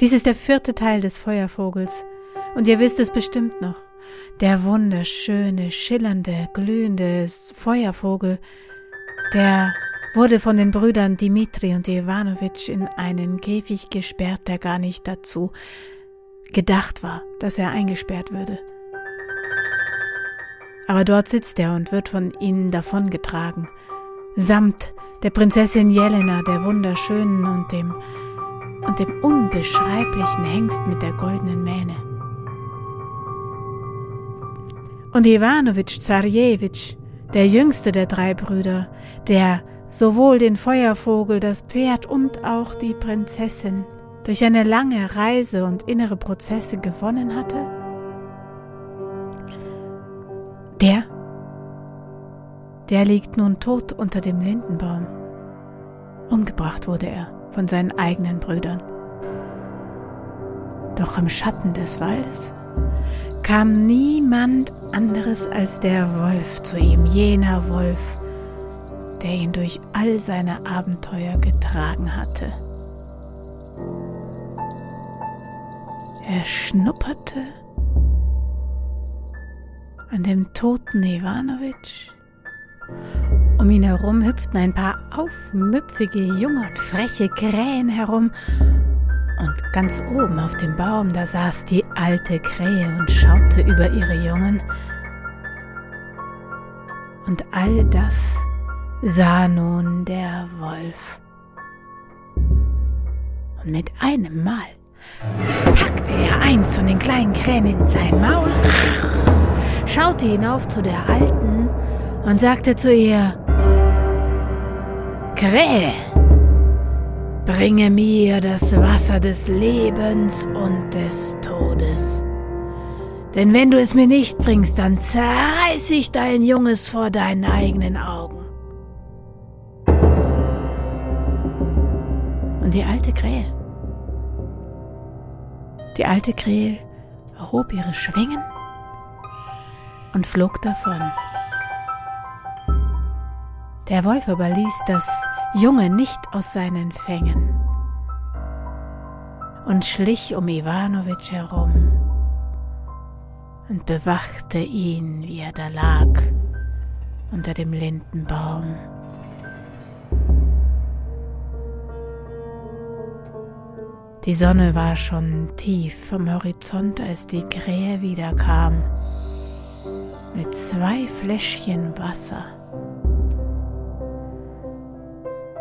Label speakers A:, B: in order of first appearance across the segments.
A: Dies ist der vierte Teil des Feuervogels, und ihr wisst es bestimmt noch. Der wunderschöne, schillernde, glühende Feuervogel, der wurde von den Brüdern Dimitri und Iwanowitsch in einen Käfig gesperrt, der gar nicht dazu gedacht war, dass er eingesperrt würde. Aber dort sitzt er und wird von ihnen davongetragen, samt der Prinzessin Jelena, der wunderschönen und dem und dem unbeschreiblichen Hengst mit der goldenen Mähne. Und Iwanowitsch Zarjewitsch, der jüngste der drei Brüder, der sowohl den Feuervogel, das Pferd und auch die Prinzessin durch eine lange Reise und innere Prozesse gewonnen hatte? Der, der liegt nun tot unter dem Lindenbaum. Umgebracht wurde er von seinen eigenen Brüdern. Doch im Schatten des Waldes kam niemand anderes als der Wolf zu ihm, jener Wolf, der ihn durch all seine Abenteuer getragen hatte. Er schnupperte an dem toten Iwanowitsch. Um ihn herum hüpften ein paar aufmüpfige, junge und freche Krähen herum. Und ganz oben auf dem Baum, da saß die alte Krähe und schaute über ihre Jungen. Und all das sah nun der Wolf. Und mit einem Mal packte er eins von den kleinen Krähen in sein Maul, schaute hinauf zu der Alten und sagte zu ihr, Krähe, bringe mir das Wasser des Lebens und des Todes. Denn wenn du es mir nicht bringst, dann zerreiß ich dein Junges vor deinen eigenen Augen. Und die alte Krähe, die alte Krähe erhob ihre Schwingen und flog davon. Der Wolf aber ließ das Junge nicht aus seinen Fängen und schlich um Iwanowitsch herum und bewachte ihn, wie er da lag unter dem Lindenbaum. Die Sonne war schon tief vom Horizont, als die Krähe wiederkam mit zwei Fläschchen Wasser.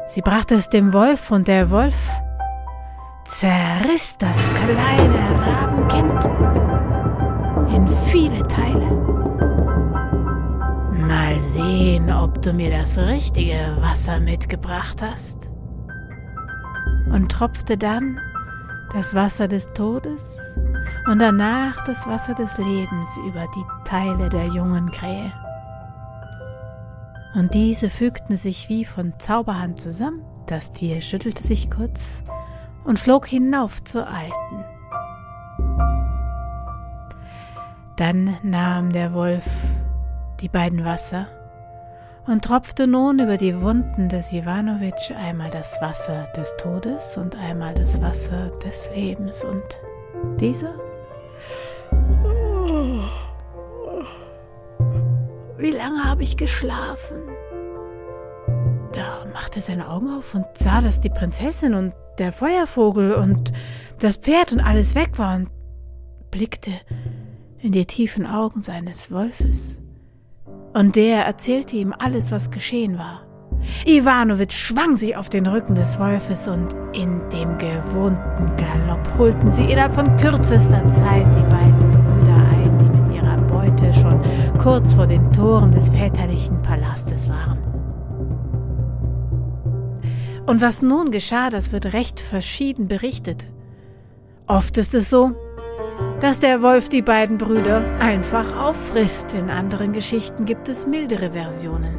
A: Sie brachte es dem Wolf und der Wolf zerriss das kleine Rabenkind in viele Teile. Mal sehen, ob du mir das richtige Wasser mitgebracht hast. Und tropfte dann das Wasser des Todes und danach das Wasser des Lebens über die Teile der jungen Krähe und diese fügten sich wie von Zauberhand zusammen. Das Tier schüttelte sich kurz und flog hinauf zur Alten. Dann nahm der Wolf die beiden Wasser und tropfte nun über die Wunden des Iwanowitsch einmal das Wasser des Todes und einmal das Wasser des Lebens. Und dieser? Wie lange habe ich geschlafen? Da machte seine Augen auf und sah, dass die Prinzessin und der Feuervogel und das Pferd und alles weg war und blickte in die tiefen Augen seines Wolfes. Und der erzählte ihm alles, was geschehen war. Iwanowitsch schwang sich auf den Rücken des Wolfes und in dem gewohnten Galopp holten sie innerhalb von kürzester Zeit die beiden ihrer Beute schon kurz vor den Toren des väterlichen Palastes waren. Und was nun geschah, das wird recht verschieden berichtet. Oft ist es so, dass der Wolf die beiden Brüder einfach auffrisst. In anderen Geschichten gibt es mildere Versionen.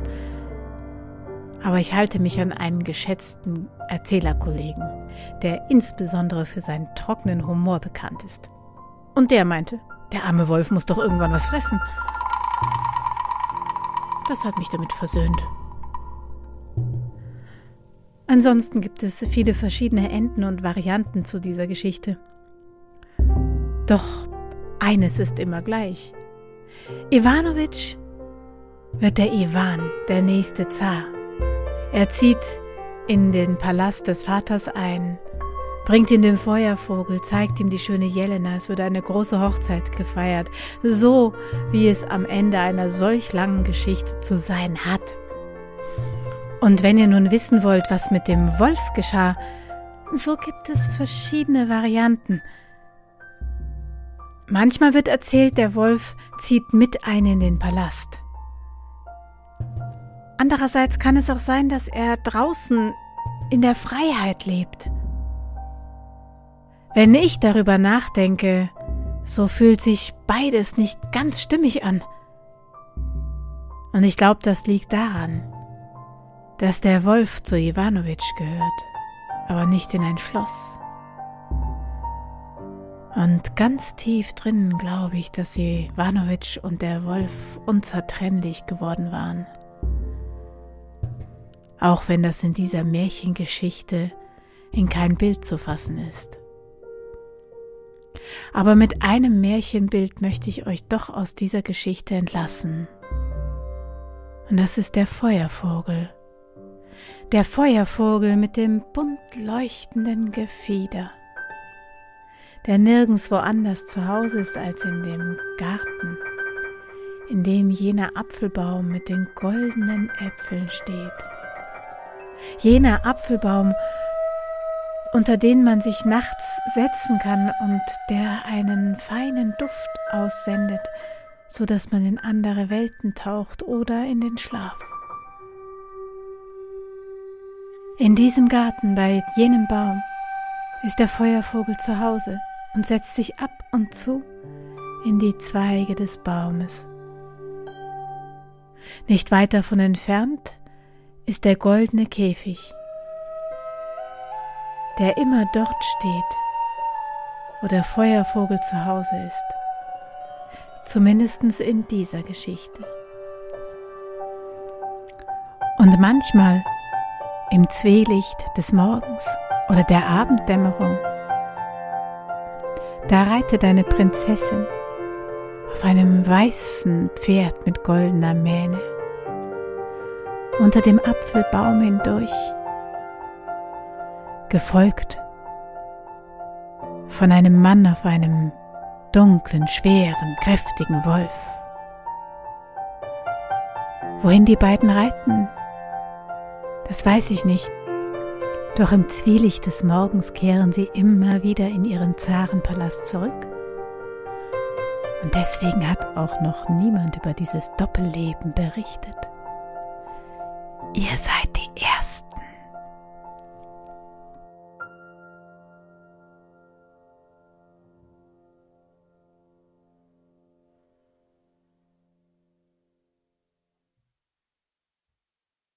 A: Aber ich halte mich an einen geschätzten Erzählerkollegen, der insbesondere für seinen trockenen Humor bekannt ist. Und der meinte, der arme Wolf muss doch irgendwann was fressen. Das hat mich damit versöhnt. Ansonsten gibt es viele verschiedene Enden und Varianten zu dieser Geschichte. Doch eines ist immer gleich. Iwanowitsch wird der Iwan, der nächste Zar. Er zieht in den Palast des Vaters ein, bringt ihm den Feuervogel, zeigt ihm die schöne Jelena, es wird eine große Hochzeit gefeiert, so wie es am Ende einer solch langen Geschichte zu sein hat. Und wenn ihr nun wissen wollt, was mit dem Wolf geschah, so gibt es verschiedene Varianten. Manchmal wird erzählt, der Wolf zieht mit ein in den Palast. Andererseits kann es auch sein, dass er draußen in der Freiheit lebt. Wenn ich darüber nachdenke, so fühlt sich beides nicht ganz stimmig an. Und ich glaube, das liegt daran, dass der Wolf zu Iwanowitsch gehört, aber nicht in ein Schloss. Und ganz tief drinnen glaube ich, dass Iwanowitsch und der Wolf unzertrennlich geworden waren auch wenn das in dieser Märchengeschichte in kein Bild zu fassen ist. Aber mit einem Märchenbild möchte ich euch doch aus dieser Geschichte entlassen. Und das ist der Feuervogel. Der Feuervogel mit dem bunt leuchtenden Gefieder, der nirgends woanders zu Hause ist als in dem Garten, in dem jener Apfelbaum mit den goldenen Äpfeln steht jener Apfelbaum, unter den man sich nachts setzen kann und der einen feinen Duft aussendet, so dass man in andere Welten taucht oder in den Schlaf. In diesem Garten bei jenem Baum ist der Feuervogel zu Hause und setzt sich ab und zu in die Zweige des Baumes. Nicht weit davon entfernt ist der goldene Käfig, der immer dort steht, wo der Feuervogel zu Hause ist, zumindest in dieser Geschichte. Und manchmal im Zwielicht des Morgens oder der Abenddämmerung, da reitet eine Prinzessin auf einem weißen Pferd mit goldener Mähne unter dem Apfelbaum hindurch, gefolgt von einem Mann auf einem dunklen, schweren, kräftigen Wolf. Wohin die beiden reiten, das weiß ich nicht, doch im Zwielicht des Morgens kehren sie immer wieder in ihren Zarenpalast zurück. Und deswegen hat auch noch niemand über dieses Doppelleben berichtet. Ihr seid die.